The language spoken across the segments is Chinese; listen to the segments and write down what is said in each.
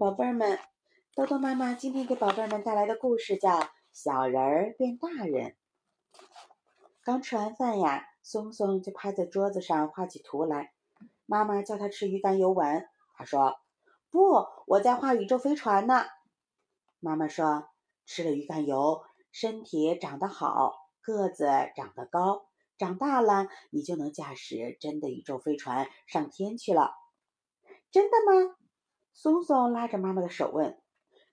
宝贝儿们，豆豆妈妈今天给宝贝儿们带来的故事叫《小人儿变大人》。刚吃完饭呀，松松就趴在桌子上画起图来。妈妈叫他吃鱼肝油丸，他说：“不，我在画宇宙飞船呢。”妈妈说：“吃了鱼肝油，身体长得好，个子长得高，长大了你就能驾驶真的宇宙飞船上天去了。”真的吗？松松拉着妈妈的手问：“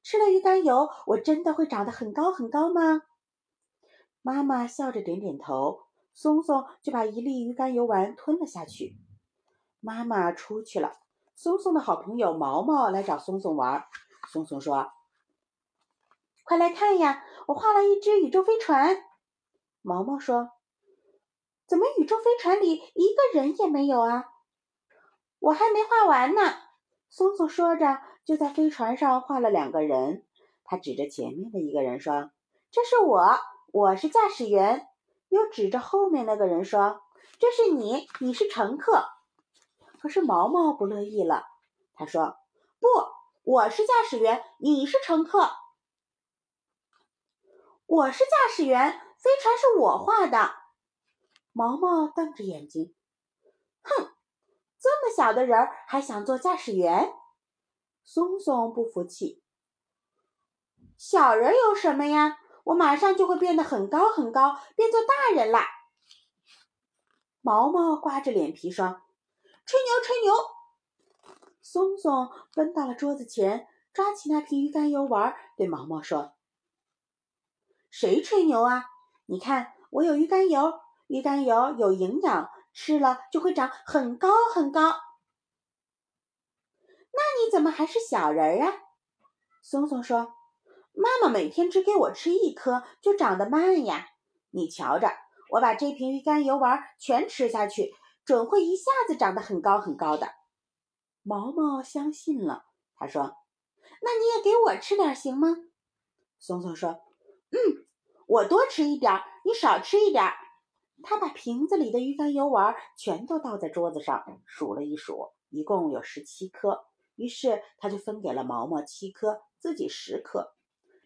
吃了鱼肝油，我真的会长得很高很高吗？”妈妈笑着点点头。松松就把一粒鱼肝油丸吞了下去。妈妈出去了。松松的好朋友毛毛来找松松玩。松松说：“快来看呀，我画了一只宇宙飞船。”毛毛说：“怎么宇宙飞船里一个人也没有啊？”我还没画完呢。松松说着，就在飞船上画了两个人。他指着前面的一个人说：“这是我，我是驾驶员。”又指着后面那个人说：“这是你，你是乘客。”可是毛毛不乐意了，他说：“不，我是驾驶员，你是乘客。我是驾驶员，飞船是我画的。”毛毛瞪着眼睛，么小的人还想做驾驶员？松松不服气。小人有什么呀？我马上就会变得很高很高，变做大人啦！毛毛刮着脸皮说：“吹牛，吹牛！”松松奔到了桌子前，抓起那瓶鱼肝油丸，对毛毛说：“谁吹牛啊？你看，我有鱼肝油，鱼肝油有营养。”吃了就会长很高很高。那你怎么还是小人儿啊？松松说：“妈妈每天只给我吃一颗，就长得慢呀。你瞧着，我把这瓶鱼肝油丸全吃下去，准会一下子长得很高很高的。”毛毛相信了，他说：“那你也给我吃点行吗？”松松说：“嗯，我多吃一点，你少吃一点。”他把瓶子里的鱼肝油丸全都倒在桌子上，数了一数，一共有十七颗。于是他就分给了毛毛七颗，自己十颗。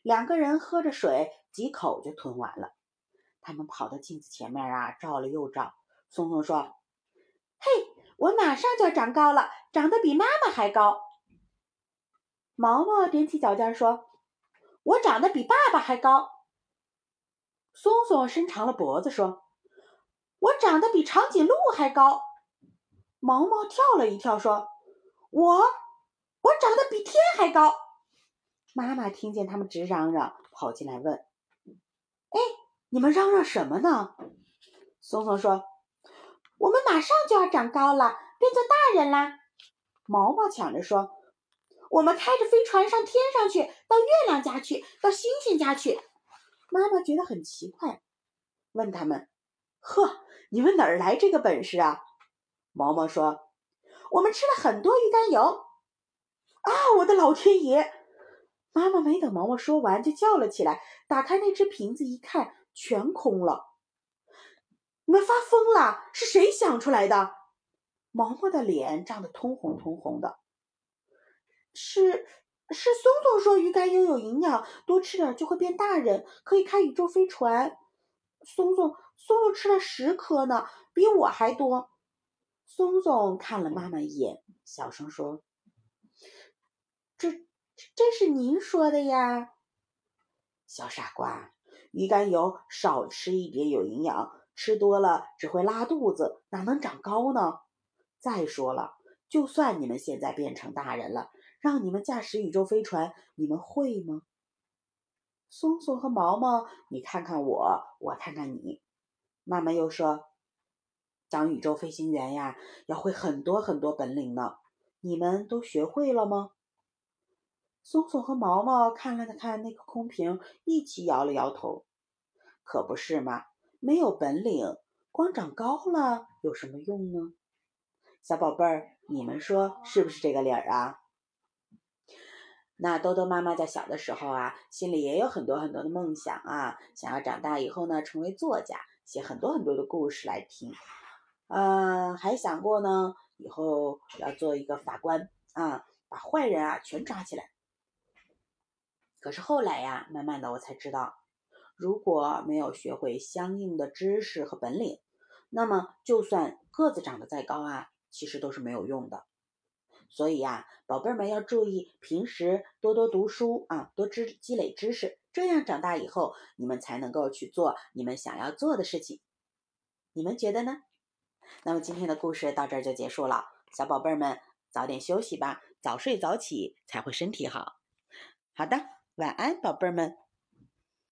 两个人喝着水，几口就吞完了。他们跑到镜子前面啊，照了又照。松松说：“嘿，我马上就要长高了，长得比妈妈还高。”毛毛踮起脚尖说：“我长得比爸爸还高。”松松伸长了脖子说。我长得比长颈鹿还高，毛毛跳了一跳，说：“我，我长得比天还高。”妈妈听见他们直嚷嚷，跑进来问：“哎，你们嚷嚷什么呢？”松松说：“我们马上就要长高了，变做大人啦！”毛毛抢着说：“我们开着飞船上天上去，到月亮家去，到星星家去。”妈妈觉得很奇怪，问他们。呵，你们哪儿来这个本事啊？毛毛说：“我们吃了很多鱼肝油。”啊，我的老天爷！妈妈没等毛毛说完，就叫了起来。打开那只瓶子一看，全空了。你们发疯了？是谁想出来的？毛毛的脸涨得通红通红的。是是，松松说鱼肝油有营养，多吃点就会变大人，可以开宇宙飞船。松松，松松吃了十颗呢，比我还多。松松看了妈妈一眼，小声说：“这这是您说的呀，小傻瓜。鱼肝油少吃一点有营养，吃多了只会拉肚子，哪能长高呢？再说了，就算你们现在变成大人了，让你们驾驶宇宙飞船，你们会吗？”松松和毛毛，你看看我，我看看你。妈妈又说：“当宇宙飞行员呀，要会很多很多本领呢。你们都学会了吗？”松松和毛毛看了看那个空瓶，一起摇了摇头。可不是嘛，没有本领，光长高了有什么用呢？小宝贝儿，你们说是不是这个理儿啊？那豆豆妈妈在小的时候啊，心里也有很多很多的梦想啊，想要长大以后呢，成为作家，写很多很多的故事来听。嗯，还想过呢，以后要做一个法官啊。把坏人啊全抓起来。可是后来呀，慢慢的我才知道，如果没有学会相应的知识和本领，那么就算个子长得再高啊，其实都是没有用的。所以呀，宝贝儿们要注意，平时多多读书啊，多知积累知识，这样长大以后，你们才能够去做你们想要做的事情。你们觉得呢？那么今天的故事到这儿就结束了，小宝贝儿们早点休息吧，早睡早起才会身体好。好的，晚安，宝贝儿们。